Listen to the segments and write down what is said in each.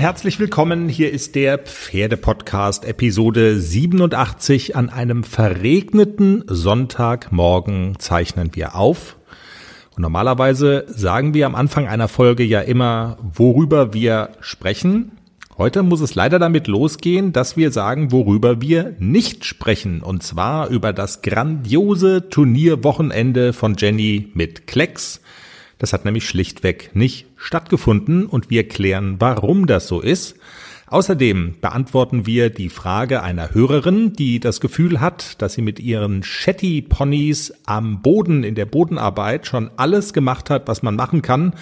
Herzlich willkommen. Hier ist der Pferdepodcast Episode 87. An einem verregneten Sonntagmorgen zeichnen wir auf. Und normalerweise sagen wir am Anfang einer Folge ja immer, worüber wir sprechen. Heute muss es leider damit losgehen, dass wir sagen, worüber wir nicht sprechen. Und zwar über das grandiose Turnierwochenende von Jenny mit Klecks. Das hat nämlich schlichtweg nicht stattgefunden und wir klären, warum das so ist. Außerdem beantworten wir die Frage einer Hörerin, die das Gefühl hat, dass sie mit ihren Shetty-Ponys am Boden in der Bodenarbeit schon alles gemacht hat, was man machen kann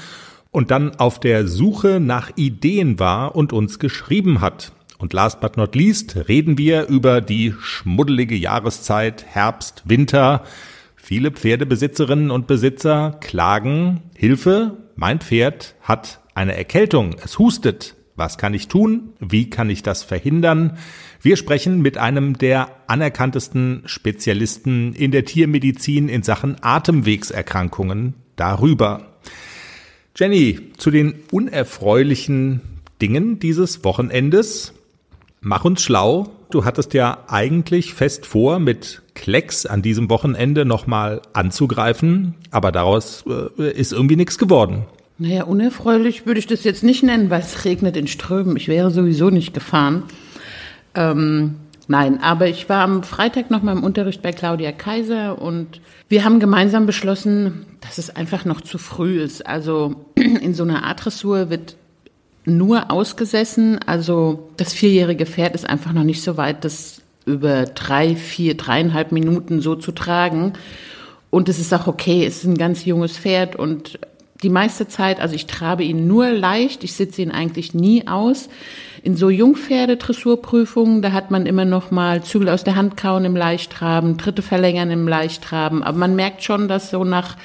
und dann auf der Suche nach Ideen war und uns geschrieben hat. Und last but not least reden wir über die schmuddelige Jahreszeit Herbst, Winter, Viele Pferdebesitzerinnen und Besitzer klagen, Hilfe, mein Pferd hat eine Erkältung, es hustet. Was kann ich tun? Wie kann ich das verhindern? Wir sprechen mit einem der anerkanntesten Spezialisten in der Tiermedizin in Sachen Atemwegserkrankungen darüber. Jenny, zu den unerfreulichen Dingen dieses Wochenendes. Mach uns schlau. Du hattest ja eigentlich fest vor, mit Klecks an diesem Wochenende nochmal anzugreifen, aber daraus äh, ist irgendwie nichts geworden. Naja, unerfreulich würde ich das jetzt nicht nennen, weil es regnet in Strömen. Ich wäre sowieso nicht gefahren. Ähm, nein, aber ich war am Freitag noch mal im Unterricht bei Claudia Kaiser und wir haben gemeinsam beschlossen, dass es einfach noch zu früh ist. Also in so einer Art-Dressur wird nur ausgesessen. Also das vierjährige Pferd ist einfach noch nicht so weit, das über drei, vier, dreieinhalb Minuten so zu tragen. Und es ist auch okay, es ist ein ganz junges Pferd und die meiste Zeit, also ich trabe ihn nur leicht, ich sitze ihn eigentlich nie aus. In so Jungpferde-Dressurprüfungen, da hat man immer noch mal Zügel aus der Hand kauen im Leichttraben, Tritte verlängern im Leichttraben. Aber man merkt schon, dass so nach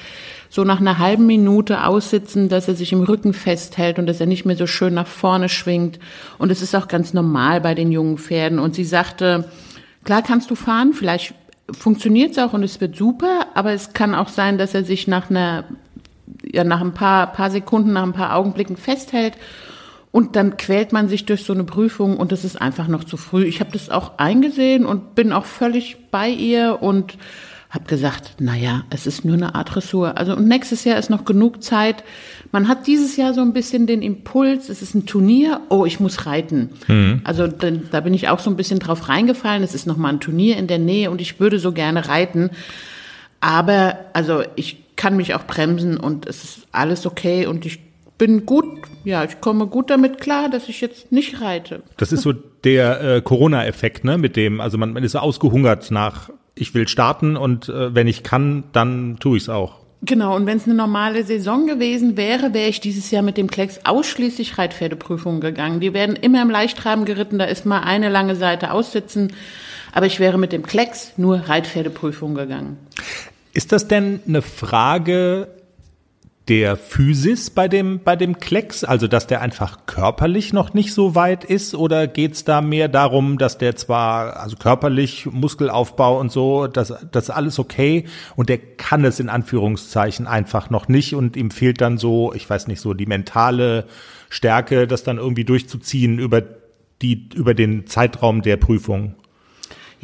so nach einer halben Minute aussitzen, dass er sich im Rücken festhält und dass er nicht mehr so schön nach vorne schwingt. Und es ist auch ganz normal bei den jungen Pferden. Und sie sagte, klar kannst du fahren, vielleicht funktioniert es auch und es wird super, aber es kann auch sein, dass er sich nach einer, ja, nach ein paar, paar Sekunden, nach ein paar Augenblicken festhält und dann quält man sich durch so eine Prüfung und es ist einfach noch zu früh. Ich habe das auch eingesehen und bin auch völlig bei ihr und habe gesagt, naja, es ist nur eine Art Dressur. Also und nächstes Jahr ist noch genug Zeit. Man hat dieses Jahr so ein bisschen den Impuls, es ist ein Turnier, oh, ich muss reiten. Mhm. Also da, bin ich auch so ein bisschen drauf reingefallen. Es ist noch mal ein Turnier in der Nähe und ich würde so gerne reiten. Aber also ich kann mich auch bremsen und es ist alles okay und ich bin gut, ja, ich komme gut damit klar, dass ich jetzt nicht reite. Das ist so der äh, Corona-Effekt, ne, mit dem, also man, man ist so ausgehungert nach ich will starten und äh, wenn ich kann, dann tue ich es auch. Genau, und wenn es eine normale Saison gewesen wäre, wäre ich dieses Jahr mit dem Klecks ausschließlich Reitpferdeprüfungen gegangen. Die werden immer im Leichtraben geritten, da ist mal eine lange Seite aussitzen. Aber ich wäre mit dem Klecks nur Reitpferdeprüfungen gegangen. Ist das denn eine Frage der Physis bei dem, bei dem Klecks, also dass der einfach körperlich noch nicht so weit ist, oder geht's da mehr darum, dass der zwar, also körperlich, Muskelaufbau und so, das, das alles okay und der kann es in Anführungszeichen einfach noch nicht und ihm fehlt dann so, ich weiß nicht, so die mentale Stärke, das dann irgendwie durchzuziehen über die, über den Zeitraum der Prüfung?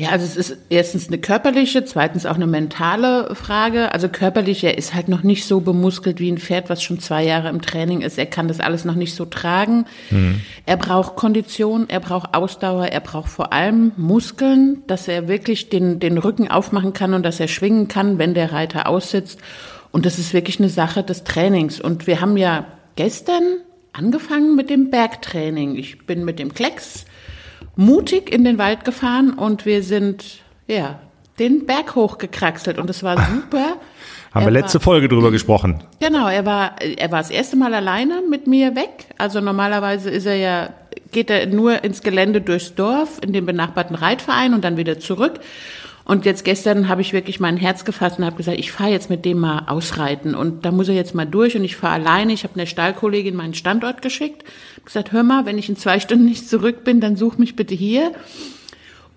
Ja, also es ist erstens eine körperliche, zweitens auch eine mentale Frage. Also körperlich, er ist halt noch nicht so bemuskelt wie ein Pferd, was schon zwei Jahre im Training ist. Er kann das alles noch nicht so tragen. Mhm. Er braucht Kondition, er braucht Ausdauer, er braucht vor allem Muskeln, dass er wirklich den, den Rücken aufmachen kann und dass er schwingen kann, wenn der Reiter aussitzt. Und das ist wirklich eine Sache des Trainings. Und wir haben ja gestern angefangen mit dem Bergtraining. Ich bin mit dem Klecks mutig in den Wald gefahren und wir sind, ja, den Berg hochgekraxelt und es war super. Haben wir letzte war, Folge drüber gesprochen. Genau, er war, er war das erste Mal alleine mit mir weg. Also normalerweise ist er ja, geht er nur ins Gelände durchs Dorf, in den benachbarten Reitverein und dann wieder zurück. Und jetzt gestern habe ich wirklich mein Herz gefasst und habe gesagt, ich fahre jetzt mit dem mal ausreiten. Und da muss er jetzt mal durch und ich fahre alleine. Ich habe eine Stallkollegin meinen Standort geschickt. Habe gesagt, hör mal, wenn ich in zwei Stunden nicht zurück bin, dann such mich bitte hier.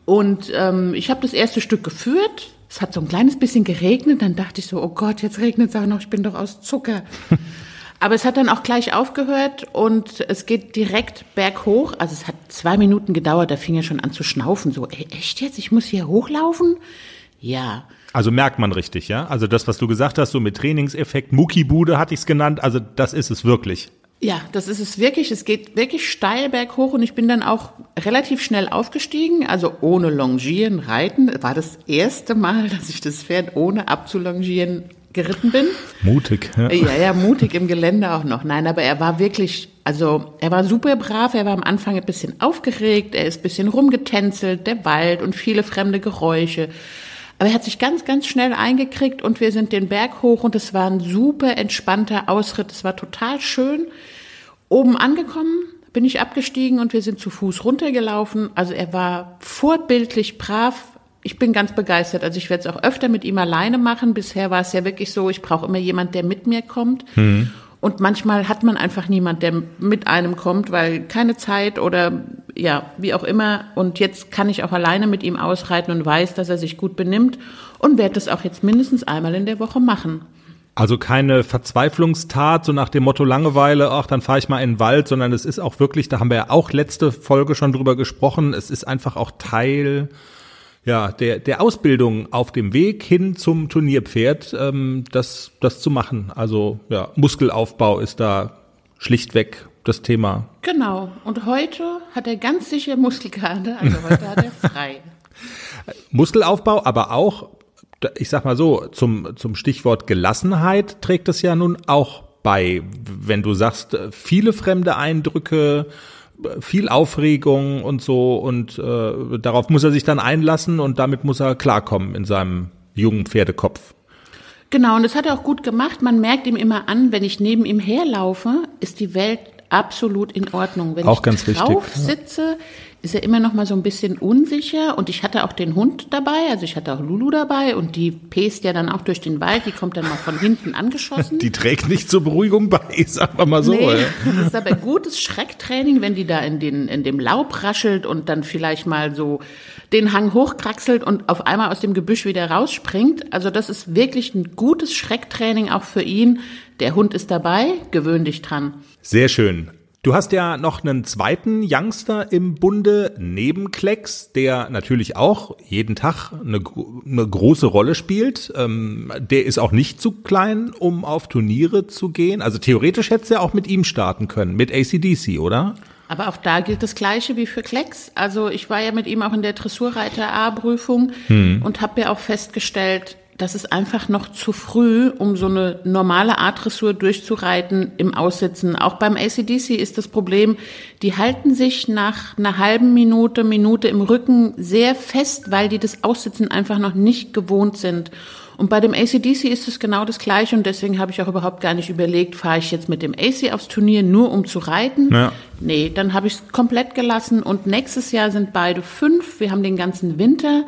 Und ähm, ich habe das erste Stück geführt. Es hat so ein kleines bisschen geregnet. Dann dachte ich so, oh Gott, jetzt regnet es auch noch. Ich bin doch aus Zucker. Aber es hat dann auch gleich aufgehört und es geht direkt berghoch. Also es hat zwei Minuten gedauert, da fing er schon an zu schnaufen. So, ey, echt jetzt? Ich muss hier hochlaufen? Ja. Also merkt man richtig, ja? Also das, was du gesagt hast, so mit Trainingseffekt, Muckibude hatte ich es genannt, also das ist es wirklich. Ja, das ist es wirklich. Es geht wirklich steil berghoch und ich bin dann auch relativ schnell aufgestiegen. Also ohne Longieren, Reiten. War das erste Mal, dass ich das Pferd ohne abzulongieren geritten bin. Mutig, ja. Ja, ja, mutig im Gelände auch noch. Nein, aber er war wirklich, also er war super brav, er war am Anfang ein bisschen aufgeregt, er ist ein bisschen rumgetänzelt, der Wald und viele fremde Geräusche. Aber er hat sich ganz, ganz schnell eingekriegt und wir sind den Berg hoch und es war ein super entspannter Ausritt. Es war total schön. Oben angekommen, bin ich abgestiegen und wir sind zu Fuß runtergelaufen. Also er war vorbildlich brav, ich bin ganz begeistert. Also ich werde es auch öfter mit ihm alleine machen. Bisher war es ja wirklich so, ich brauche immer jemand, der mit mir kommt. Mhm. Und manchmal hat man einfach niemand, der mit einem kommt, weil keine Zeit oder ja, wie auch immer. Und jetzt kann ich auch alleine mit ihm ausreiten und weiß, dass er sich gut benimmt und werde das auch jetzt mindestens einmal in der Woche machen. Also keine Verzweiflungstat, so nach dem Motto Langeweile, ach, dann fahre ich mal in den Wald, sondern es ist auch wirklich, da haben wir ja auch letzte Folge schon drüber gesprochen, es ist einfach auch Teil ja, der, der Ausbildung auf dem Weg hin zum Turnierpferd, ähm, das, das zu machen. Also ja, Muskelaufbau ist da schlichtweg das Thema. Genau. Und heute hat er ganz sicher Muskelkater, also heute hat er frei. Muskelaufbau, aber auch, ich sag mal so, zum, zum Stichwort Gelassenheit trägt es ja nun auch bei, wenn du sagst, viele fremde Eindrücke, viel Aufregung und so und äh, darauf muss er sich dann einlassen und damit muss er klarkommen in seinem jungen Pferdekopf. Genau, und das hat er auch gut gemacht. Man merkt ihm immer an, wenn ich neben ihm herlaufe, ist die Welt absolut in Ordnung. Wenn auch ich ganz drauf wichtig, sitze, ist er immer noch mal so ein bisschen unsicher und ich hatte auch den Hund dabei, also ich hatte auch Lulu dabei und die pest ja dann auch durch den Wald, die kommt dann mal von hinten angeschossen. Die trägt nicht zur Beruhigung bei, sagen wir mal so. Nee, das ist aber gutes Schrecktraining, wenn die da in, den, in dem Laub raschelt und dann vielleicht mal so den Hang hochkraxelt und auf einmal aus dem Gebüsch wieder rausspringt. Also das ist wirklich ein gutes Schrecktraining auch für ihn. Der Hund ist dabei, gewöhn dich dran. Sehr schön. Du hast ja noch einen zweiten Youngster im Bunde neben Klecks, der natürlich auch jeden Tag eine, eine große Rolle spielt. Ähm, der ist auch nicht zu klein, um auf Turniere zu gehen. Also theoretisch hättest du ja auch mit ihm starten können, mit ACDC, oder? Aber auch da gilt das Gleiche wie für Klecks. Also ich war ja mit ihm auch in der Dressurreiter A-Prüfung hm. und habe ja auch festgestellt, das ist einfach noch zu früh, um so eine normale Art-Dressur durchzureiten im Aussitzen. Auch beim ACDC ist das Problem, die halten sich nach einer halben Minute, Minute im Rücken sehr fest, weil die das Aussitzen einfach noch nicht gewohnt sind. Und bei dem ACDC ist es genau das Gleiche und deswegen habe ich auch überhaupt gar nicht überlegt, fahre ich jetzt mit dem AC aufs Turnier nur um zu reiten? Ja. Nee, dann habe ich es komplett gelassen und nächstes Jahr sind beide fünf. Wir haben den ganzen Winter.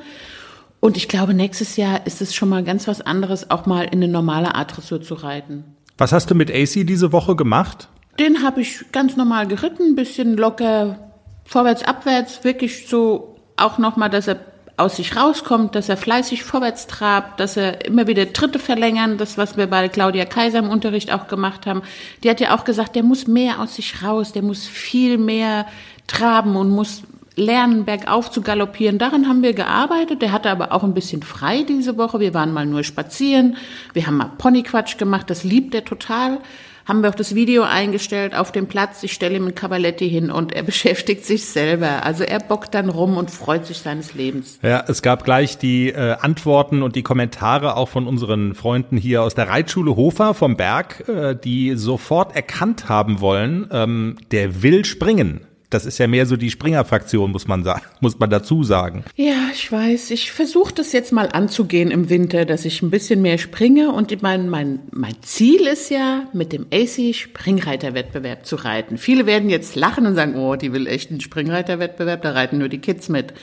Und ich glaube, nächstes Jahr ist es schon mal ganz was anderes, auch mal in eine normale Art-Dressur zu reiten. Was hast du mit AC diese Woche gemacht? Den habe ich ganz normal geritten, ein bisschen locker vorwärts, abwärts, wirklich so auch nochmal, dass er aus sich rauskommt, dass er fleißig vorwärts trabt, dass er immer wieder Tritte verlängern, das, was wir bei Claudia Kaiser im Unterricht auch gemacht haben. Die hat ja auch gesagt, der muss mehr aus sich raus, der muss viel mehr traben und muss lernen, bergauf zu galoppieren. Daran haben wir gearbeitet. Der hatte aber auch ein bisschen frei diese Woche. Wir waren mal nur spazieren. Wir haben mal Ponyquatsch gemacht. Das liebt er total. Haben wir auch das Video eingestellt auf dem Platz. Ich stelle ihm ein Cavaletti hin und er beschäftigt sich selber. Also er bockt dann rum und freut sich seines Lebens. Ja, es gab gleich die äh, Antworten und die Kommentare auch von unseren Freunden hier aus der Reitschule Hofer vom Berg, äh, die sofort erkannt haben wollen, ähm, der will springen Das ist ja mehr so die Springer-Fraktion, muss man sagen, muss man dazu sagen. Ja, ich weiß. Ich versuche das jetzt mal anzugehen im Winter, dass ich ein bisschen mehr springe. Und mein, mein, mein Ziel ist ja, mit dem AC Springreiterwettbewerb zu reiten. Viele werden jetzt lachen und sagen, oh, die will echt einen Springreiterwettbewerb, da reiten nur die Kids mit.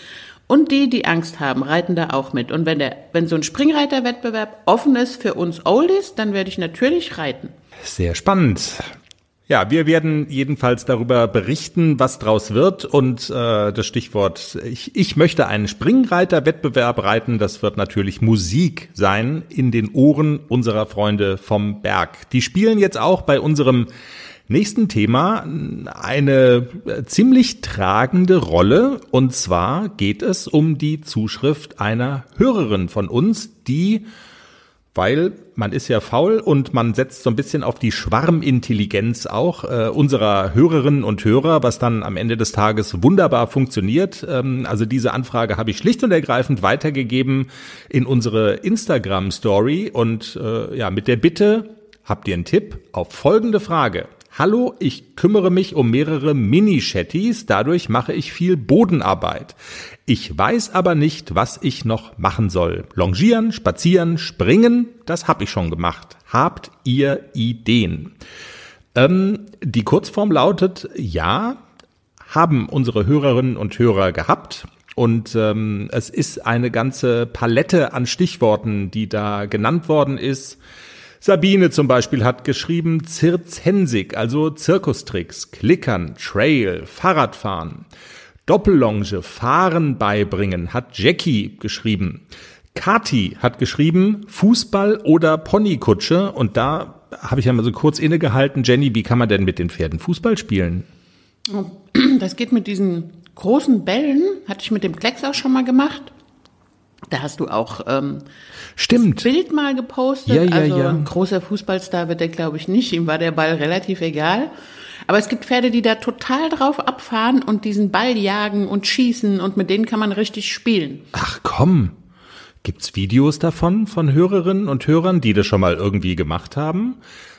Und die, die Angst haben, reiten da auch mit. Und wenn, der, wenn so ein Springreiterwettbewerb offen ist für uns Oldies, dann werde ich natürlich reiten. Sehr spannend. Ja, wir werden jedenfalls darüber berichten, was draus wird. Und äh, das Stichwort, ich, ich möchte einen Springreiter-Wettbewerb reiten, das wird natürlich Musik sein in den Ohren unserer Freunde vom Berg. Die spielen jetzt auch bei unserem nächsten Thema eine ziemlich tragende Rolle. Und zwar geht es um die Zuschrift einer Hörerin von uns, die weil man ist ja faul und man setzt so ein bisschen auf die Schwarmintelligenz auch äh, unserer Hörerinnen und Hörer, was dann am Ende des Tages wunderbar funktioniert. Ähm, also diese Anfrage habe ich schlicht und ergreifend weitergegeben in unsere Instagram Story und äh, ja mit der Bitte habt ihr einen Tipp auf folgende Frage. Hallo, ich kümmere mich um mehrere Mini-Shetties, dadurch mache ich viel Bodenarbeit. Ich weiß aber nicht, was ich noch machen soll. Longieren, spazieren, springen, das habe ich schon gemacht. Habt ihr Ideen? Ähm, die Kurzform lautet, ja, haben unsere Hörerinnen und Hörer gehabt. Und ähm, es ist eine ganze Palette an Stichworten, die da genannt worden ist. Sabine zum Beispiel hat geschrieben Zirzensik, also Zirkustricks, Klickern, Trail, Fahrradfahren. Doppellonge, Fahren beibringen, hat Jackie geschrieben. Kati hat geschrieben Fußball oder Ponykutsche und da habe ich ja mal so kurz innegehalten. Jenny, wie kann man denn mit den Pferden Fußball spielen? Das geht mit diesen großen Bällen, hatte ich mit dem Klecks auch schon mal gemacht. Da hast du auch ähm, Stimmt. das Bild mal gepostet. Ja, ja, also ja. ein großer Fußballstar wird der, glaube ich, nicht. Ihm war der Ball relativ egal. Aber es gibt Pferde, die da total drauf abfahren und diesen Ball jagen und schießen und mit denen kann man richtig spielen. Ach komm. Gibt's Videos davon von Hörerinnen und Hörern, die das schon mal irgendwie gemacht haben?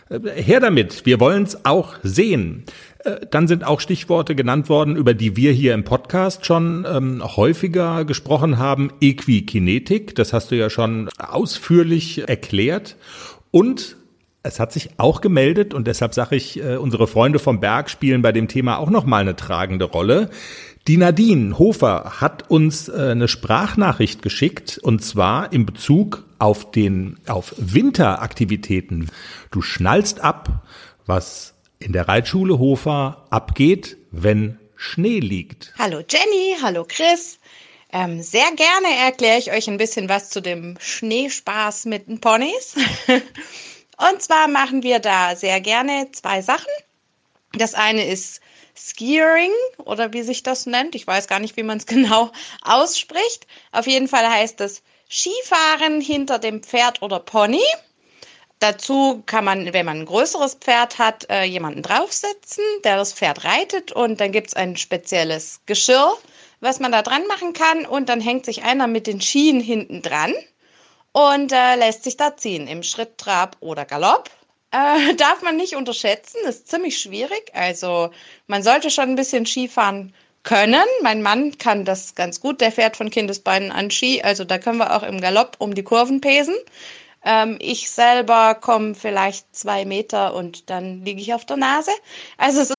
Äh, Her damit, wir wollen's auch sehen. Äh, Dann sind auch Stichworte genannt worden, über die wir hier im Podcast schon ähm, häufiger gesprochen haben. Equikinetik, das hast du ja schon ausführlich erklärt. Und es hat sich auch gemeldet und deshalb sage ich, äh, unsere Freunde vom Berg spielen bei dem Thema auch noch mal eine tragende Rolle. Die Nadine Hofer hat uns äh, eine Sprachnachricht geschickt und zwar in Bezug auf den auf Winteraktivitäten. Du schnallst ab, was in der Reitschule Hofer abgeht, wenn Schnee liegt. Hallo Jenny, hallo Chris. Ähm, sehr gerne erkläre ich euch ein bisschen was zu dem Schneespaß mit den Ponys. Und zwar machen wir da sehr gerne zwei Sachen. Das eine ist Skiering oder wie sich das nennt. Ich weiß gar nicht, wie man es genau ausspricht. Auf jeden Fall heißt es Skifahren hinter dem Pferd oder Pony. Dazu kann man, wenn man ein größeres Pferd hat, äh, jemanden draufsetzen, der das Pferd reitet und dann gibt es ein spezielles Geschirr, was man da dran machen kann und dann hängt sich einer mit den Skien hinten dran und äh, lässt sich da ziehen im Schritt, Trab oder Galopp. Äh, darf man nicht unterschätzen, ist ziemlich schwierig. Also man sollte schon ein bisschen Skifahren können. Mein Mann kann das ganz gut, der fährt von Kindesbeinen an Ski, also da können wir auch im Galopp um die Kurven pesen. Ähm, ich selber komme vielleicht zwei Meter und dann liege ich auf der Nase. Also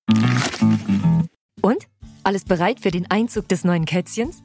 Und? Alles bereit für den Einzug des neuen Kätzchens?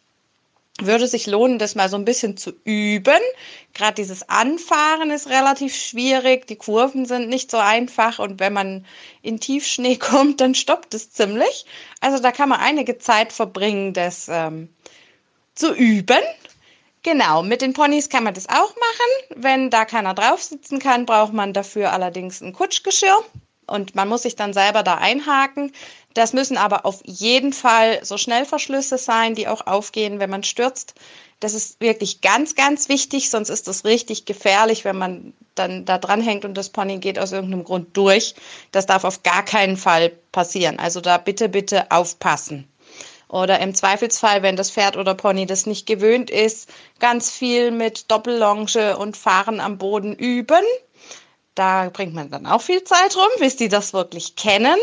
würde sich lohnen, das mal so ein bisschen zu üben. Gerade dieses Anfahren ist relativ schwierig, die Kurven sind nicht so einfach und wenn man in Tiefschnee kommt, dann stoppt es ziemlich. Also da kann man einige Zeit verbringen, das ähm, zu üben. Genau, mit den Ponys kann man das auch machen. Wenn da keiner drauf sitzen kann, braucht man dafür allerdings ein Kutschgeschirr und man muss sich dann selber da einhaken. Das müssen aber auf jeden Fall so Schnellverschlüsse sein, die auch aufgehen, wenn man stürzt. Das ist wirklich ganz, ganz wichtig, sonst ist das richtig gefährlich, wenn man dann da dranhängt und das Pony geht aus irgendeinem Grund durch. Das darf auf gar keinen Fall passieren. Also da bitte, bitte aufpassen. Oder im Zweifelsfall, wenn das Pferd oder Pony das nicht gewöhnt ist, ganz viel mit Doppellonge und Fahren am Boden üben. Da bringt man dann auch viel Zeit rum, bis die das wirklich kennen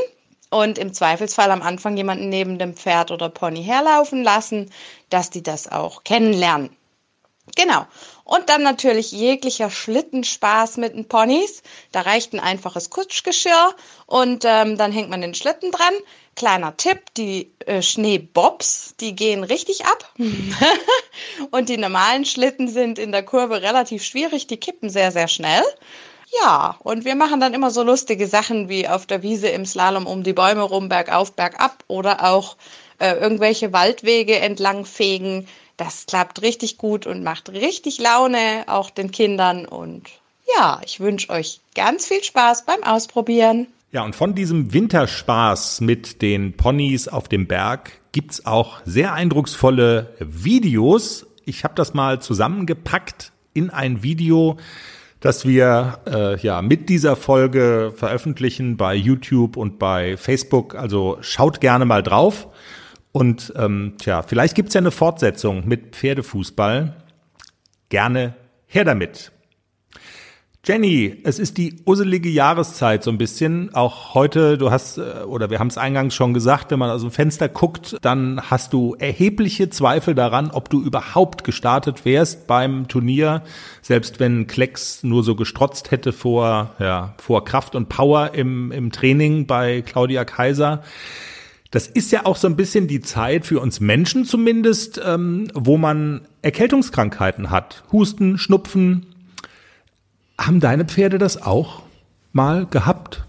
und im Zweifelsfall am Anfang jemanden neben dem Pferd oder Pony herlaufen lassen, dass die das auch kennenlernen. Genau. Und dann natürlich jeglicher Schlittenspaß mit den Ponys. Da reicht ein einfaches Kutschgeschirr und ähm, dann hängt man den Schlitten dran. Kleiner Tipp, die äh, Schneebobs, die gehen richtig ab. und die normalen Schlitten sind in der Kurve relativ schwierig, die kippen sehr, sehr schnell. Ja, und wir machen dann immer so lustige Sachen wie auf der Wiese im Slalom um die Bäume rum, bergauf, bergab oder auch äh, irgendwelche Waldwege entlang fegen. Das klappt richtig gut und macht richtig Laune, auch den Kindern. Und ja, ich wünsche euch ganz viel Spaß beim Ausprobieren. Ja, und von diesem Winterspaß mit den Ponys auf dem Berg gibt's auch sehr eindrucksvolle Videos. Ich habe das mal zusammengepackt in ein Video, dass wir äh, ja mit dieser Folge veröffentlichen bei YouTube und bei Facebook. Also schaut gerne mal drauf. Und ähm, tja, vielleicht gibt's ja eine Fortsetzung mit Pferdefußball. Gerne her damit. Jenny, es ist die uselige Jahreszeit so ein bisschen. Auch heute, du hast, äh, oder wir haben es eingangs schon gesagt, wenn man aus dem Fenster guckt, dann hast du erhebliche Zweifel daran, ob du überhaupt gestartet wärst beim Turnier, selbst wenn Klecks nur so gestrotzt hätte vor, ja, vor Kraft und Power im, im Training bei Claudia Kaiser. Das ist ja auch so ein bisschen die Zeit für uns Menschen zumindest, ähm, wo man Erkältungskrankheiten hat. Husten, Schnupfen, haben deine Pferde das auch mal gehabt?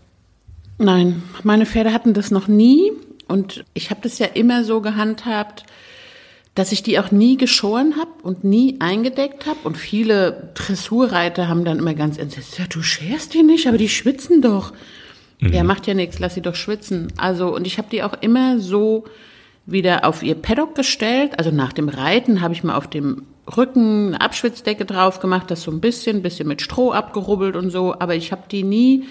Nein, meine Pferde hatten das noch nie. Und ich habe das ja immer so gehandhabt, dass ich die auch nie geschoren habe und nie eingedeckt habe. Und viele Dressurreiter haben dann immer ganz entsetzt, ja, du scherst die nicht, aber die schwitzen doch. Mhm. Ja, macht ja nichts, lass sie doch schwitzen. Also, und ich habe die auch immer so wieder auf ihr Paddock gestellt. Also nach dem Reiten habe ich mal auf dem Rücken eine Abschwitzdecke drauf gemacht, das so ein bisschen, bisschen mit Stroh abgerubbelt und so. Aber ich habe die nie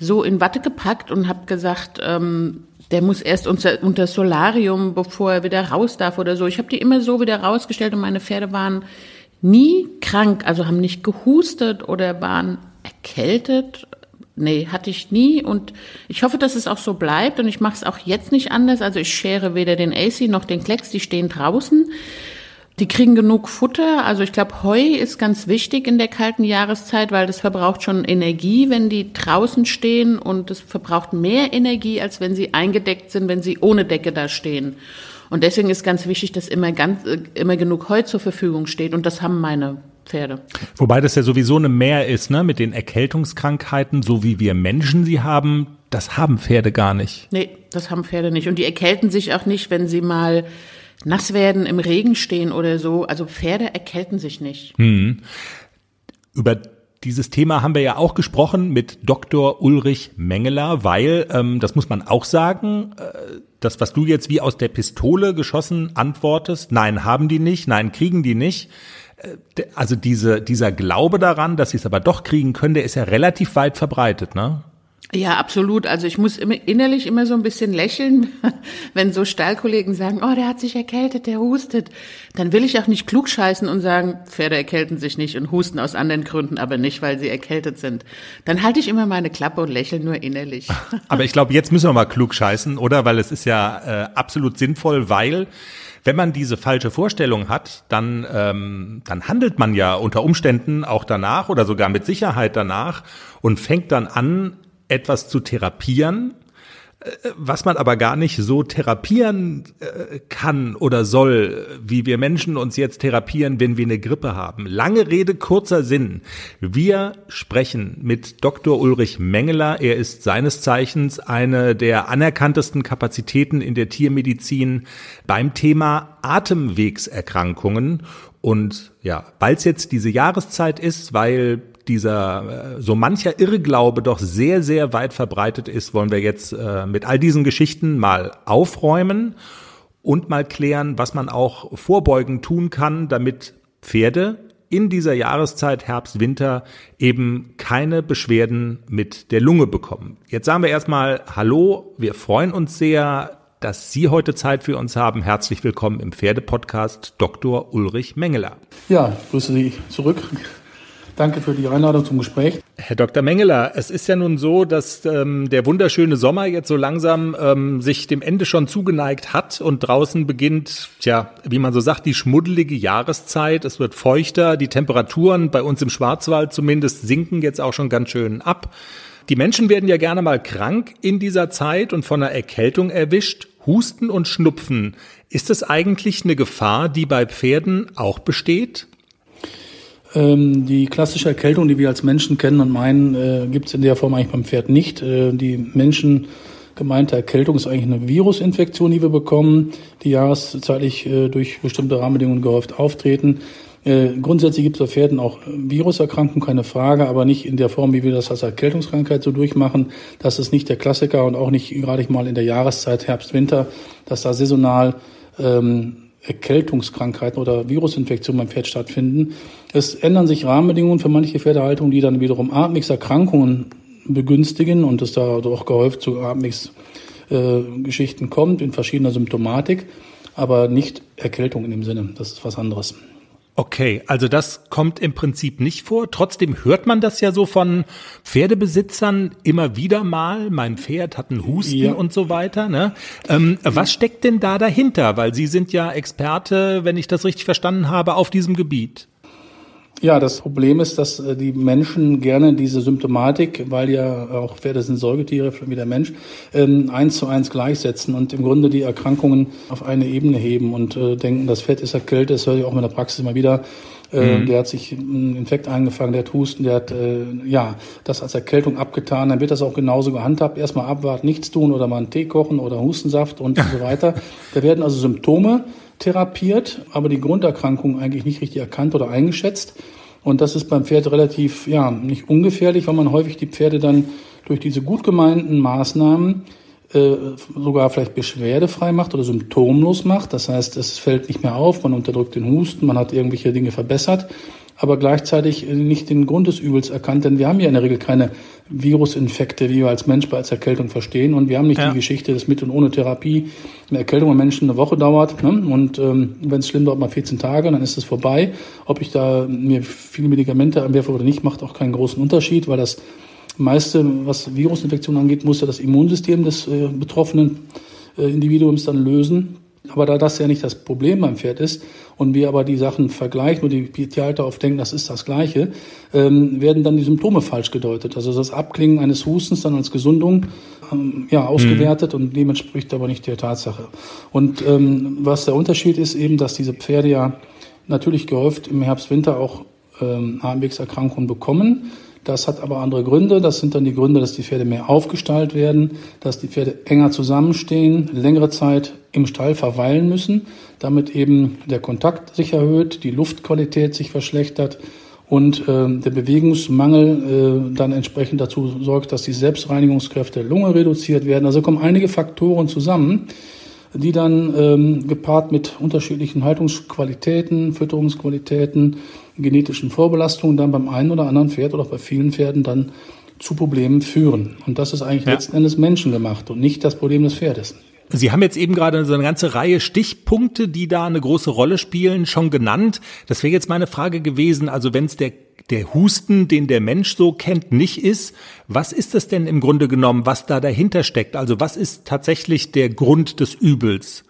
so in Watte gepackt und habe gesagt, ähm, der muss erst unter, unter Solarium, bevor er wieder raus darf oder so. Ich habe die immer so wieder rausgestellt und meine Pferde waren nie krank, also haben nicht gehustet oder waren erkältet. Nee, hatte ich nie und ich hoffe, dass es auch so bleibt und ich mache es auch jetzt nicht anders. Also ich schere weder den AC noch den Klecks, die stehen draußen. Die kriegen genug Futter. Also ich glaube, Heu ist ganz wichtig in der kalten Jahreszeit, weil das verbraucht schon Energie, wenn die draußen stehen und es verbraucht mehr Energie, als wenn sie eingedeckt sind, wenn sie ohne Decke da stehen. Und deswegen ist ganz wichtig, dass immer ganz, äh, immer genug Heu zur Verfügung steht. Und das haben meine Pferde. Wobei das ja sowieso eine Mehr ist, ne, mit den Erkältungskrankheiten, so wie wir Menschen sie haben. Das haben Pferde gar nicht. Nee, das haben Pferde nicht. Und die erkälten sich auch nicht, wenn sie mal nass werden, im Regen stehen oder so. Also Pferde erkälten sich nicht. Hm. Über dieses Thema haben wir ja auch gesprochen mit Dr. Ulrich Mengeler, weil, ähm, das muss man auch sagen, äh, das, was du jetzt wie aus der Pistole geschossen antwortest, nein, haben die nicht, nein, kriegen die nicht. Äh, also diese, dieser Glaube daran, dass sie es aber doch kriegen können, der ist ja relativ weit verbreitet, ne? Ja, absolut. Also ich muss immer, innerlich immer so ein bisschen lächeln, wenn so Stallkollegen sagen, oh, der hat sich erkältet, der hustet. Dann will ich auch nicht klugscheißen und sagen, Pferde erkälten sich nicht und husten aus anderen Gründen, aber nicht, weil sie erkältet sind. Dann halte ich immer meine Klappe und lächle nur innerlich. Aber ich glaube, jetzt müssen wir mal klugscheißen, oder? Weil es ist ja äh, absolut sinnvoll, weil wenn man diese falsche Vorstellung hat, dann, ähm, dann handelt man ja unter Umständen auch danach oder sogar mit Sicherheit danach und fängt dann an, etwas zu therapieren, äh, was man aber gar nicht so therapieren äh, kann oder soll, wie wir Menschen uns jetzt therapieren, wenn wir eine Grippe haben. Lange Rede, kurzer Sinn. Wir sprechen mit Dr. Ulrich Mengeler. Er ist seines Zeichens eine der anerkanntesten Kapazitäten in der Tiermedizin beim Thema Atemwegserkrankungen. Und ja, weil es jetzt diese Jahreszeit ist, weil dieser äh, so mancher Irrglaube doch sehr, sehr weit verbreitet ist, wollen wir jetzt äh, mit all diesen Geschichten mal aufräumen und mal klären, was man auch vorbeugend tun kann, damit Pferde in dieser Jahreszeit Herbst, Winter eben keine Beschwerden mit der Lunge bekommen. Jetzt sagen wir erstmal Hallo, wir freuen uns sehr, dass Sie heute Zeit für uns haben. Herzlich willkommen im Pferdepodcast Dr. Ulrich Mengeler. Ja, grüße Sie zurück. Danke für die Einladung zum Gespräch. Herr Dr. Mengeler, es ist ja nun so, dass ähm, der wunderschöne Sommer jetzt so langsam ähm, sich dem Ende schon zugeneigt hat und draußen beginnt, tja, wie man so sagt, die schmuddelige Jahreszeit. Es wird feuchter, die Temperaturen bei uns im Schwarzwald zumindest sinken jetzt auch schon ganz schön ab. Die Menschen werden ja gerne mal krank in dieser Zeit und von einer Erkältung erwischt. Husten und Schnupfen. Ist es eigentlich eine Gefahr, die bei Pferden auch besteht? Ähm, die klassische Erkältung, die wir als Menschen kennen und meinen, äh, gibt es in der Form eigentlich beim Pferd nicht. Äh, die Menschen gemeinte Erkältung ist eigentlich eine Virusinfektion, die wir bekommen, die jahreszeitlich äh, durch bestimmte Rahmenbedingungen gehäuft auftreten. Äh, grundsätzlich gibt es bei Pferden auch Viruserkrankungen, keine Frage, aber nicht in der Form, wie wir das als Erkältungskrankheit so durchmachen. Das ist nicht der Klassiker und auch nicht gerade mal in der Jahreszeit Herbst, Winter, dass da saisonal ähm, Erkältungskrankheiten oder Virusinfektionen beim Pferd stattfinden. Es ändern sich Rahmenbedingungen für manche Pferdehaltungen, die dann wiederum Atemwegserkrankungen begünstigen und es da auch gehäuft zu Atemwegsgeschichten kommt in verschiedener Symptomatik, aber nicht Erkältung in dem Sinne. Das ist was anderes. Okay, also das kommt im Prinzip nicht vor. Trotzdem hört man das ja so von Pferdebesitzern immer wieder mal. Mein Pferd hat einen Husten ja. und so weiter. Ne? Ähm, was steckt denn da dahinter? Weil Sie sind ja Experte, wenn ich das richtig verstanden habe, auf diesem Gebiet. Ja, das Problem ist, dass äh, die Menschen gerne diese Symptomatik, weil ja auch Pferde sind Säugetiere wie der Mensch, ähm, eins zu eins gleichsetzen und im Grunde die Erkrankungen auf eine Ebene heben und äh, denken, das Pferd ist erkältet. Das höre ich auch in der Praxis immer wieder. Äh, mhm. Der hat sich einen Infekt eingefangen, der hat Husten, der hat ja das als Erkältung abgetan. Dann wird das auch genauso gehandhabt. Erstmal abwarten, nichts tun oder mal einen Tee kochen oder Hustensaft und so weiter. Da werden also Symptome therapiert, aber die Grunderkrankung eigentlich nicht richtig erkannt oder eingeschätzt. Und das ist beim Pferd relativ, ja, nicht ungefährlich, weil man häufig die Pferde dann durch diese gut gemeinten Maßnahmen äh, sogar vielleicht beschwerdefrei macht oder symptomlos macht. Das heißt, es fällt nicht mehr auf, man unterdrückt den Husten, man hat irgendwelche Dinge verbessert aber gleichzeitig nicht den Grund des Übels erkannt, denn wir haben ja in der Regel keine Virusinfekte, wie wir als Mensch als Erkältung verstehen. Und wir haben nicht ja. die Geschichte, dass mit und ohne Therapie eine Erkältung bei Menschen eine Woche dauert. Ne? Und ähm, wenn es schlimm dauert, mal 14 Tage, dann ist es vorbei. Ob ich da mir viele Medikamente anwerfe oder nicht, macht auch keinen großen Unterschied, weil das meiste, was Virusinfektionen angeht, muss ja das Immunsystem des äh, betroffenen äh, Individuums dann lösen. Aber da das ja nicht das Problem beim Pferd ist und wir aber die Sachen vergleichen und die Tierhalter oft denken, das ist das Gleiche, ähm, werden dann die Symptome falsch gedeutet. Also das Abklingen eines Hustens dann als Gesundung ähm, ja, ausgewertet mhm. und dem entspricht aber nicht der Tatsache. Und ähm, was der Unterschied ist eben, dass diese Pferde ja natürlich gehäuft im Herbst, Winter auch ähm, Harnwegserkrankungen bekommen das hat aber andere Gründe. Das sind dann die Gründe, dass die Pferde mehr aufgestallt werden, dass die Pferde enger zusammenstehen, längere Zeit im Stall verweilen müssen, damit eben der Kontakt sich erhöht, die Luftqualität sich verschlechtert und äh, der Bewegungsmangel äh, dann entsprechend dazu sorgt, dass die Selbstreinigungskräfte der Lunge reduziert werden. Also kommen einige Faktoren zusammen, die dann ähm, gepaart mit unterschiedlichen Haltungsqualitäten, Fütterungsqualitäten, genetischen Vorbelastungen dann beim einen oder anderen Pferd oder auch bei vielen Pferden dann zu Problemen führen. Und das ist eigentlich ja. letzten Endes menschengemacht und nicht das Problem des Pferdes. Sie haben jetzt eben gerade so eine ganze Reihe Stichpunkte, die da eine große Rolle spielen, schon genannt. Das wäre jetzt meine Frage gewesen. Also wenn es der, der Husten, den der Mensch so kennt, nicht ist, was ist das denn im Grunde genommen, was da dahinter steckt? Also was ist tatsächlich der Grund des Übels?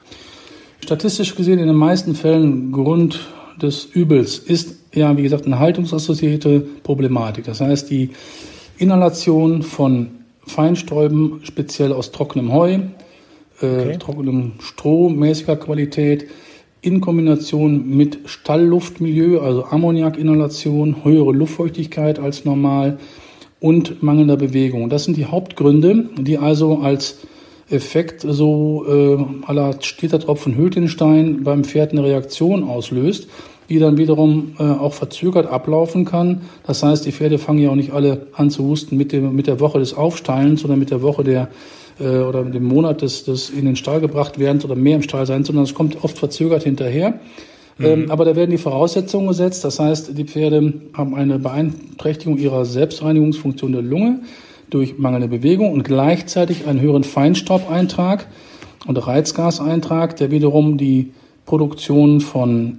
Statistisch gesehen in den meisten Fällen Grund des Übels ist ja, wie gesagt, eine haltungsassoziierte Problematik. Das heißt, die Inhalation von Feinstäuben, speziell aus trockenem Heu, äh, trockenem Stroh mäßiger Qualität, in Kombination mit Stallluftmilieu, also Ammoniakinhalation, höhere Luftfeuchtigkeit als normal und mangelnder Bewegung. Das sind die Hauptgründe, die also als Effekt so äh, aller steter Tropfen Hültenstein beim Pferd eine Reaktion auslöst die dann wiederum äh, auch verzögert ablaufen kann. Das heißt, die Pferde fangen ja auch nicht alle an zu husten mit, dem, mit der Woche des Aufstallens, sondern mit der Woche der äh, oder mit dem Monat des, des in den Stall gebracht werdens oder mehr im Stall sein, sondern es kommt oft verzögert hinterher. Mhm. Ähm, aber da werden die Voraussetzungen gesetzt. Das heißt, die Pferde haben eine Beeinträchtigung ihrer Selbstreinigungsfunktion der Lunge durch mangelnde Bewegung und gleichzeitig einen höheren Feinstaubeintrag und Reizgaseintrag, der wiederum die Produktion von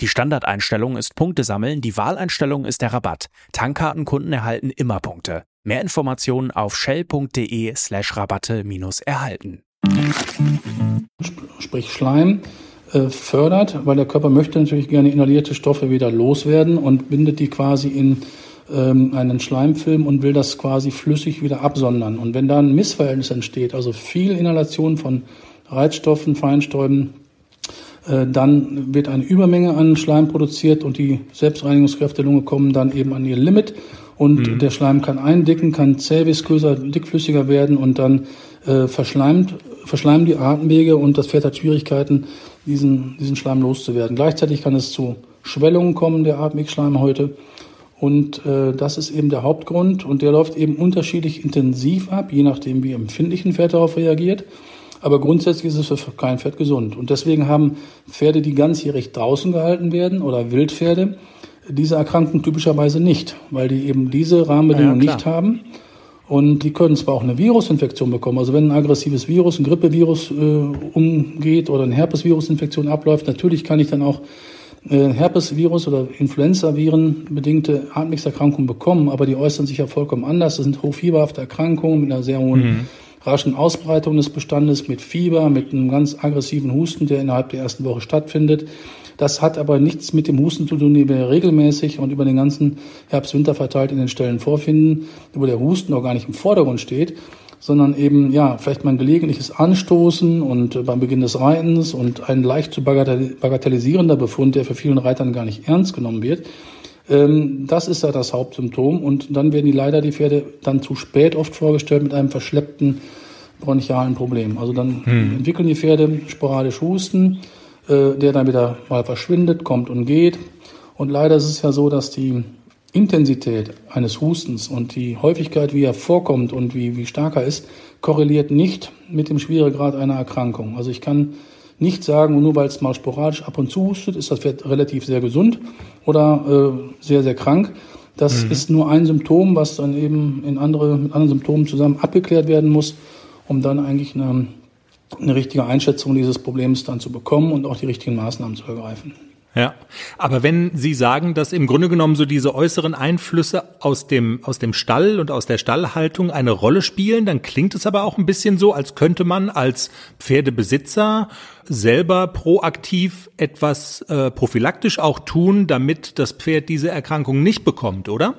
Die Standardeinstellung ist Punkte sammeln, die Wahleinstellung ist der Rabatt. Tankkartenkunden erhalten immer Punkte. Mehr Informationen auf shell.de slash Rabatte minus erhalten. Sprich Schleim äh, fördert, weil der Körper möchte natürlich gerne inhalierte Stoffe wieder loswerden und bindet die quasi in ähm, einen Schleimfilm und will das quasi flüssig wieder absondern. Und wenn da ein Missverhältnis entsteht, also viel Inhalation von Reizstoffen, Feinstäuben, dann wird eine Übermenge an Schleim produziert und die Selbstreinigungskräfte der Lunge kommen dann eben an ihr Limit und mhm. der Schleim kann eindicken, kann zähvisköser, dickflüssiger werden und dann äh, verschleimt, verschleimen die Atemwege und das Pferd hat Schwierigkeiten, diesen, diesen Schleim loszuwerden. Gleichzeitig kann es zu Schwellungen kommen der Atemwegschleimhäute und äh, das ist eben der Hauptgrund und der läuft eben unterschiedlich intensiv ab, je nachdem wie empfindlich ein Pferd darauf reagiert. Aber grundsätzlich ist es für kein Pferd gesund. Und deswegen haben Pferde, die ganzjährig draußen gehalten werden oder Wildpferde, diese Erkrankung typischerweise nicht, weil die eben diese Rahmenbedingungen ja, nicht haben. Und die können zwar auch eine Virusinfektion bekommen. Also wenn ein aggressives Virus, ein Grippevirus äh, umgeht oder eine Herpesvirusinfektion abläuft, natürlich kann ich dann auch äh, Herpesvirus oder Influenza-Viren bedingte Atemwegserkrankungen bekommen, aber die äußern sich ja vollkommen anders. Das sind hochfieberhafte Erkrankungen mit einer sehr hohen mhm raschen Ausbreitung des Bestandes mit Fieber, mit einem ganz aggressiven Husten, der innerhalb der ersten Woche stattfindet. Das hat aber nichts mit dem Husten zu tun, den wir regelmäßig und über den ganzen Herbst-Winter verteilt in den Stellen vorfinden, wo der Husten auch gar nicht im Vordergrund steht, sondern eben, ja, vielleicht mal ein gelegentliches Anstoßen und äh, beim Beginn des Reitens und ein leicht zu bagatellisierender Befund, der für vielen Reitern gar nicht ernst genommen wird. Ähm, das ist ja das Hauptsymptom und dann werden die leider die Pferde dann zu spät oft vorgestellt mit einem verschleppten bronchialen Problem. Also dann hm. entwickeln die Pferde sporadisch Husten, äh, der dann wieder mal verschwindet, kommt und geht. Und leider ist es ja so, dass die Intensität eines Hustens und die Häufigkeit, wie er vorkommt und wie, wie stark er ist, korreliert nicht mit dem Schweregrad einer Erkrankung. Also ich kann nicht sagen, nur weil es mal sporadisch ab und zu hustet, ist das Pferd relativ sehr gesund oder äh, sehr, sehr krank. Das mhm. ist nur ein Symptom, was dann eben in andere, mit anderen Symptomen zusammen abgeklärt werden muss, um dann eigentlich eine, eine richtige Einschätzung dieses Problems dann zu bekommen und auch die richtigen Maßnahmen zu ergreifen. Ja, aber wenn Sie sagen, dass im Grunde genommen so diese äußeren Einflüsse aus dem, aus dem Stall und aus der Stallhaltung eine Rolle spielen, dann klingt es aber auch ein bisschen so, als könnte man als Pferdebesitzer selber proaktiv etwas äh, prophylaktisch auch tun, damit das Pferd diese Erkrankung nicht bekommt, oder?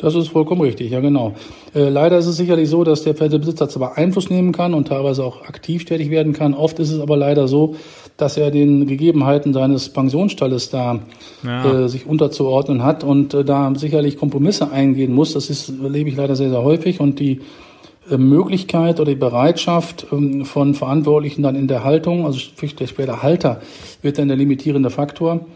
Das ist vollkommen richtig, ja genau. Äh, leider ist es sicherlich so, dass der Pferdebesitzer zwar Einfluss nehmen kann und teilweise auch aktiv tätig werden kann. Oft ist es aber leider so, dass er den Gegebenheiten seines Pensionsstalles da ja. äh, sich unterzuordnen hat und äh, da sicherlich Kompromisse eingehen muss. Das ist, erlebe ich leider sehr, sehr häufig und die äh, Möglichkeit oder die Bereitschaft ähm, von Verantwortlichen dann in der Haltung, also der Halter wird dann der limitierende Faktor,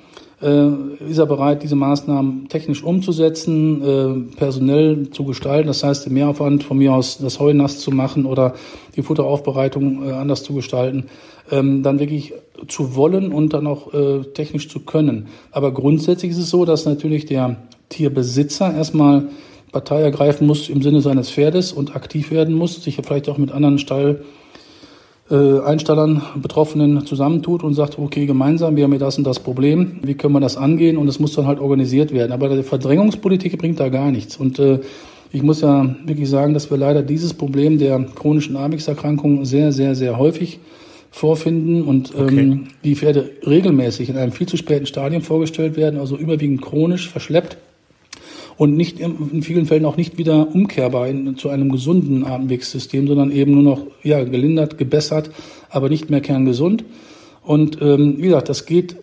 äh, ist er bereit, diese Maßnahmen technisch umzusetzen, äh, personell zu gestalten, das heißt, den Mehraufwand von mir aus das Heu nass zu machen oder die Futteraufbereitung anders zu gestalten, ähm, dann wirklich zu wollen und dann auch technisch zu können. Aber grundsätzlich ist es so, dass natürlich der Tierbesitzer erstmal Partei ergreifen muss im Sinne seines Pferdes und aktiv werden muss, sich vielleicht auch mit anderen Stall äh, Einstallern, Betroffenen zusammentut und sagt, okay, gemeinsam, wir haben hier das und das Problem, wie können wir das angehen und es muss dann halt organisiert werden. Aber die Verdrängungspolitik bringt da gar nichts. Und äh, ich muss ja wirklich sagen, dass wir leider dieses Problem der chronischen Amix-Erkrankung sehr, sehr, sehr häufig vorfinden und ähm, okay. ähm, die Pferde regelmäßig in einem viel zu späten Stadium vorgestellt werden, also überwiegend chronisch verschleppt und nicht in vielen Fällen auch nicht wieder umkehrbar in, zu einem gesunden Atemwegssystem, sondern eben nur noch ja, gelindert, gebessert, aber nicht mehr kerngesund. Und ähm, wie gesagt, das geht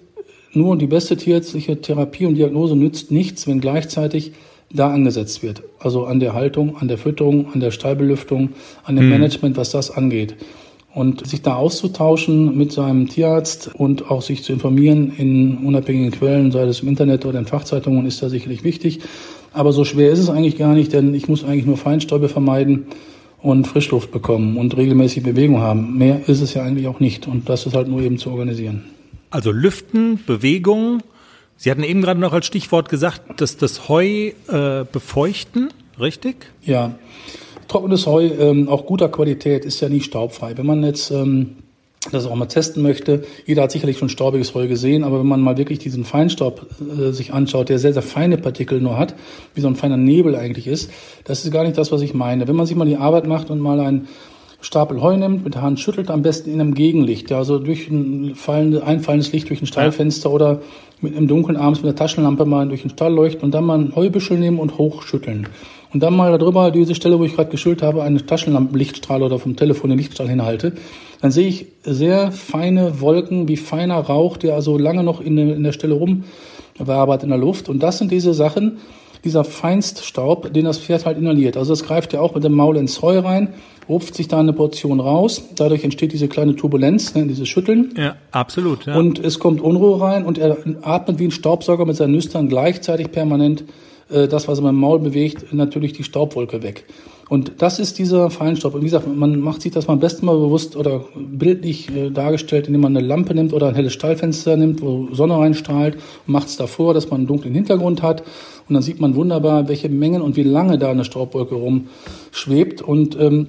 nur die beste tierärztliche Therapie und Diagnose nützt nichts, wenn gleichzeitig da angesetzt wird. Also an der Haltung, an der Fütterung, an der Stallbelüftung, an dem hm. Management, was das angeht. Und sich da auszutauschen mit seinem Tierarzt und auch sich zu informieren in unabhängigen Quellen, sei es im Internet oder in Fachzeitungen, ist da sicherlich wichtig. Aber so schwer ist es eigentlich gar nicht, denn ich muss eigentlich nur Feinstäube vermeiden und Frischluft bekommen und regelmäßig Bewegung haben. Mehr ist es ja eigentlich auch nicht. Und das ist halt nur eben zu organisieren. Also Lüften, Bewegung. Sie hatten eben gerade noch als Stichwort gesagt, dass das Heu äh, befeuchten, richtig? Ja. Trockenes Heu, ähm, auch guter Qualität, ist ja nie staubfrei. Wenn man jetzt ähm, das auch mal testen möchte. Jeder hat sicherlich schon staubiges Heu gesehen, aber wenn man mal wirklich diesen Feinstaub äh, sich anschaut, der sehr, sehr feine Partikel nur hat, wie so ein feiner Nebel eigentlich ist, das ist gar nicht das, was ich meine. Wenn man sich mal die Arbeit macht und mal ein Stapel Heu nimmt, mit der Hand schüttelt, am besten in einem Gegenlicht, ja, also durch ein fallende, einfallendes Licht durch ein Stallfenster oder mit im Dunkeln abends mit der Taschenlampe mal durch den Stall leuchten und dann mal ein Heubüschel nehmen und hochschütteln. Und dann mal darüber, diese Stelle, wo ich gerade geschüttelt habe, eine Taschenlampenlichtstrahl oder vom Telefon den Lichtstrahl hinhalte dann sehe ich sehr feine Wolken wie feiner Rauch, der also lange noch in, in der Stelle rumwabert in der Luft. Und das sind diese Sachen, dieser Feinststaub, den das Pferd halt inhaliert. Also das greift ja auch mit dem Maul ins Heu rein, rupft sich da eine Portion raus. Dadurch entsteht diese kleine Turbulenz, ne, dieses Schütteln. Ja, absolut. Ja. Und es kommt Unruhe rein und er atmet wie ein Staubsauger mit seinen Nüstern gleichzeitig permanent äh, das, was er beim Maul bewegt, natürlich die Staubwolke weg. Und das ist dieser Feinstaub. Und wie gesagt, man macht sich das mal am besten mal bewusst oder bildlich äh, dargestellt, indem man eine Lampe nimmt oder ein helles Stallfenster nimmt, wo Sonne reinstrahlt macht es davor, dass man einen dunklen Hintergrund hat. Und dann sieht man wunderbar, welche Mengen und wie lange da eine Staubwolke rumschwebt. Und ähm,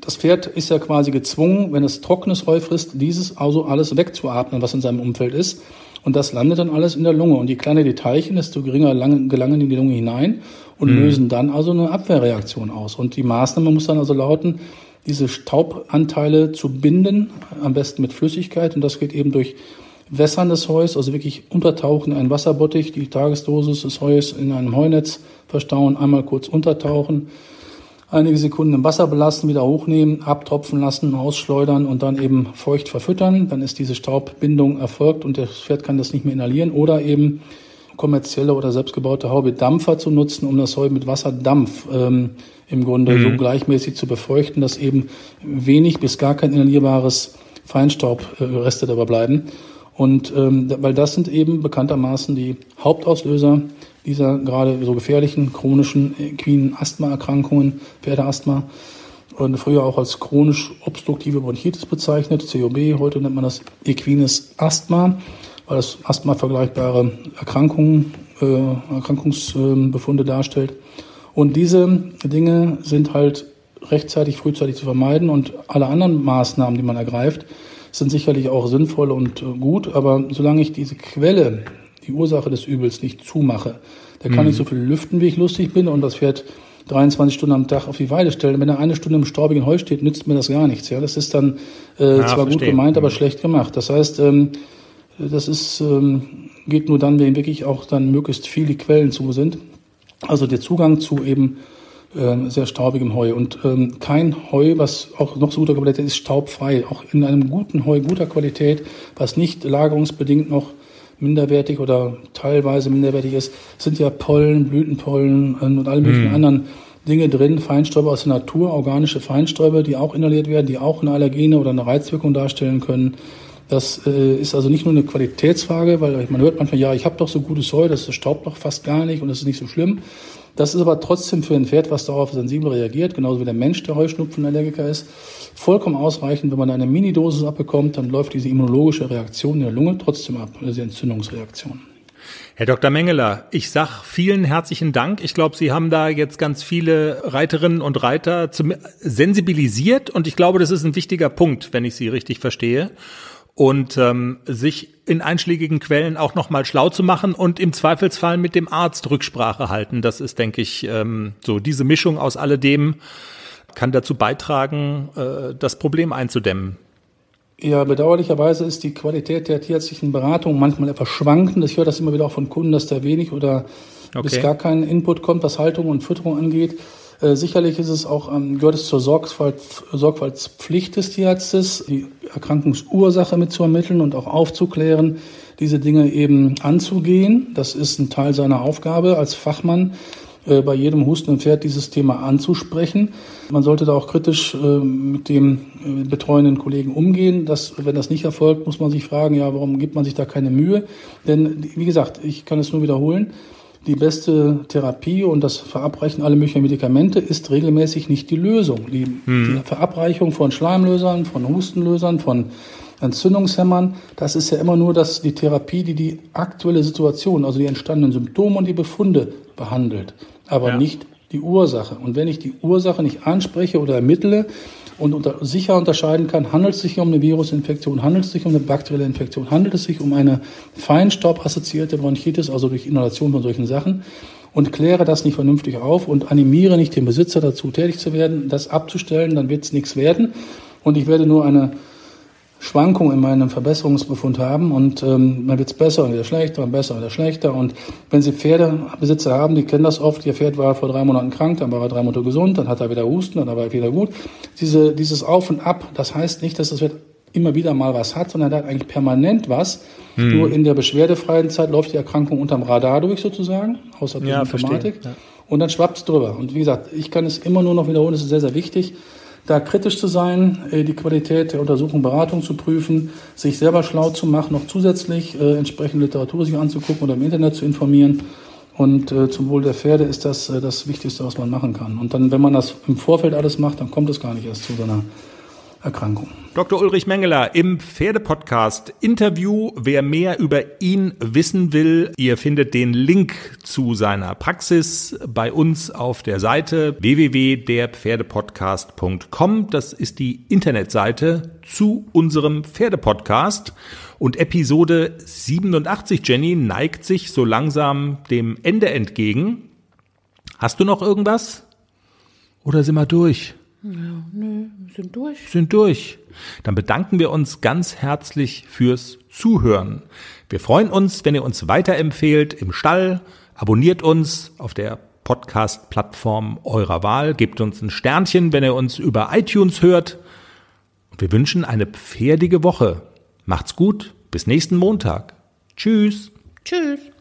das Pferd ist ja quasi gezwungen, wenn es trockenes Heu frisst, dieses also alles wegzuatmen, was in seinem Umfeld ist. Und das landet dann alles in der Lunge. Und je kleiner die Teilchen, desto geringer gelangen in die Lunge hinein und mhm. lösen dann also eine Abwehrreaktion aus. Und die Maßnahme muss dann also lauten, diese Staubanteile zu binden, am besten mit Flüssigkeit. Und das geht eben durch Wässern des Heus, also wirklich untertauchen in einen Wasserbottich, die Tagesdosis des Heus in einem Heunetz verstauen, einmal kurz untertauchen, einige Sekunden im Wasser belassen, wieder hochnehmen, abtropfen lassen, ausschleudern und dann eben feucht verfüttern. Dann ist diese Staubbindung erfolgt und das Pferd kann das nicht mehr inhalieren oder eben kommerzielle oder selbstgebaute Haube Dampfer zu nutzen, um das Heu mit Wasserdampf ähm, im Grunde mhm. so gleichmäßig zu befeuchten, dass eben wenig bis gar kein inhalierbares Feinstaubreste äh, dabei bleiben. Und ähm, weil das sind eben bekanntermaßen die Hauptauslöser dieser gerade so gefährlichen chronischen equinen Asthmaerkrankungen, Pferdeasthma und früher auch als chronisch obstruktive Bronchitis bezeichnet, COB, heute nennt man das equines Asthma, weil das Asthma vergleichbare Erkrankungen, äh, Erkrankungsbefunde darstellt. Und diese Dinge sind halt rechtzeitig, frühzeitig zu vermeiden und alle anderen Maßnahmen, die man ergreift, sind sicherlich auch sinnvoll und gut, aber solange ich diese Quelle die Ursache des Übels nicht zumache, der kann mhm. nicht so viel lüften, wie ich lustig bin und das Pferd 23 Stunden am Tag auf die Weide stellen. Wenn er eine Stunde im staubigen Heu steht, nützt mir das gar nichts. Ja, das ist dann äh, ja, zwar verstehe. gut gemeint, aber mhm. schlecht gemacht. Das heißt, ähm, das ist ähm, geht nur dann, wenn wirklich auch dann möglichst viele Quellen zu sind. Also der Zugang zu eben ähm, sehr staubigem Heu und ähm, kein Heu, was auch noch so guter Qualität ist, staubfrei. Auch in einem guten Heu guter Qualität, was nicht lagerungsbedingt noch minderwertig oder teilweise minderwertig ist, sind ja Pollen, Blütenpollen und alle möglichen mhm. anderen Dinge drin, Feinstäube aus der Natur, organische Feinstäube, die auch inhaliert werden, die auch eine Allergene oder eine Reizwirkung darstellen können. Das äh, ist also nicht nur eine Qualitätsfrage, weil man hört manchmal, ja, ich habe doch so gutes Heu, das staubt doch fast gar nicht und das ist nicht so schlimm. Das ist aber trotzdem für ein Pferd, was darauf sensibel reagiert, genauso wie der Mensch, der Heuschnupfenallergiker ist, vollkommen ausreichend. Wenn man eine Minidosis abbekommt, dann läuft diese immunologische Reaktion in der Lunge trotzdem ab, diese Entzündungsreaktion. Herr Dr. Mengeler, ich sag vielen herzlichen Dank. Ich glaube, Sie haben da jetzt ganz viele Reiterinnen und Reiter sensibilisiert und ich glaube, das ist ein wichtiger Punkt, wenn ich Sie richtig verstehe und ähm, sich in einschlägigen Quellen auch nochmal schlau zu machen und im Zweifelsfall mit dem Arzt Rücksprache halten. Das ist, denke ich, ähm, so diese Mischung aus alledem kann dazu beitragen, äh, das Problem einzudämmen. Ja, bedauerlicherweise ist die Qualität der tierärztlichen Beratung manchmal etwas schwankend. Ich höre das immer wieder auch von Kunden, dass da wenig oder okay. bis gar kein Input kommt, was Haltung und Fütterung angeht. Äh, sicherlich ist es auch, ähm, gehört es zur Sorgfalt, Sorgfaltspflicht des Tierarztes, die Erkrankungsursache mit zu ermitteln und auch aufzuklären, diese Dinge eben anzugehen. Das ist ein Teil seiner Aufgabe als Fachmann, äh, bei jedem hustenden Pferd dieses Thema anzusprechen. Man sollte da auch kritisch äh, mit dem äh, betreuenden Kollegen umgehen. Dass, wenn das nicht erfolgt, muss man sich fragen, ja, warum gibt man sich da keine Mühe? Denn, wie gesagt, ich kann es nur wiederholen, die beste Therapie und das Verabreichen aller möglichen Medikamente ist regelmäßig nicht die Lösung. Die, hm. die Verabreichung von Schleimlösern, von Hustenlösern, von Entzündungshemmern, das ist ja immer nur das, die Therapie, die die aktuelle Situation, also die entstandenen Symptome und die Befunde behandelt, aber ja. nicht die Ursache. Und wenn ich die Ursache nicht anspreche oder ermittle, und unter, sicher unterscheiden kann, handelt es sich um eine Virusinfektion, handelt es sich um eine bakterielle Infektion, handelt es sich um eine feinstaubassoziierte Bronchitis, also durch Inhalation von solchen Sachen und kläre das nicht vernünftig auf und animiere nicht den Besitzer dazu, tätig zu werden, das abzustellen, dann wird es nichts werden. Und ich werde nur eine Schwankung in meinem Verbesserungsbefund haben und ähm, dann wird's besser und wieder schlechter und besser und wieder schlechter. Und wenn Sie Pferdebesitzer haben, die kennen das oft, Ihr Pferd war vor drei Monaten krank, dann war er drei Monate gesund, dann hat er wieder Husten, dann war er wieder gut. Diese, dieses Auf und Ab, das heißt nicht, dass das Pferd immer wieder mal was hat, sondern er hat eigentlich permanent was. Hm. Nur in der beschwerdefreien Zeit läuft die Erkrankung unterm Radar durch sozusagen, außer der ja, Informatik. Ja. Und dann schwappt's drüber. Und wie gesagt, ich kann es immer nur noch wiederholen, es ist sehr, sehr wichtig da kritisch zu sein, äh, die Qualität der Untersuchung, Beratung zu prüfen, sich selber schlau zu machen, noch zusätzlich äh, entsprechende Literatur sich anzugucken oder im Internet zu informieren. Und äh, zum Wohl der Pferde ist das äh, das Wichtigste, was man machen kann. Und dann, wenn man das im Vorfeld alles macht, dann kommt es gar nicht erst zu so einer Erkrankung. Dr. Ulrich Mengeler im Pferdepodcast Interview. Wer mehr über ihn wissen will, ihr findet den Link zu seiner Praxis bei uns auf der Seite www.derpferdepodcast.com. Das ist die Internetseite zu unserem Pferdepodcast. Und Episode 87, Jenny, neigt sich so langsam dem Ende entgegen. Hast du noch irgendwas? Oder sind wir durch? Ja, nö, sind durch. Sind durch. Dann bedanken wir uns ganz herzlich fürs Zuhören. Wir freuen uns, wenn ihr uns weiterempfehlt im Stall, abonniert uns auf der Podcast-Plattform eurer Wahl, gebt uns ein Sternchen, wenn ihr uns über iTunes hört. Und wir wünschen eine pferdige Woche. Macht's gut, bis nächsten Montag. Tschüss. Tschüss.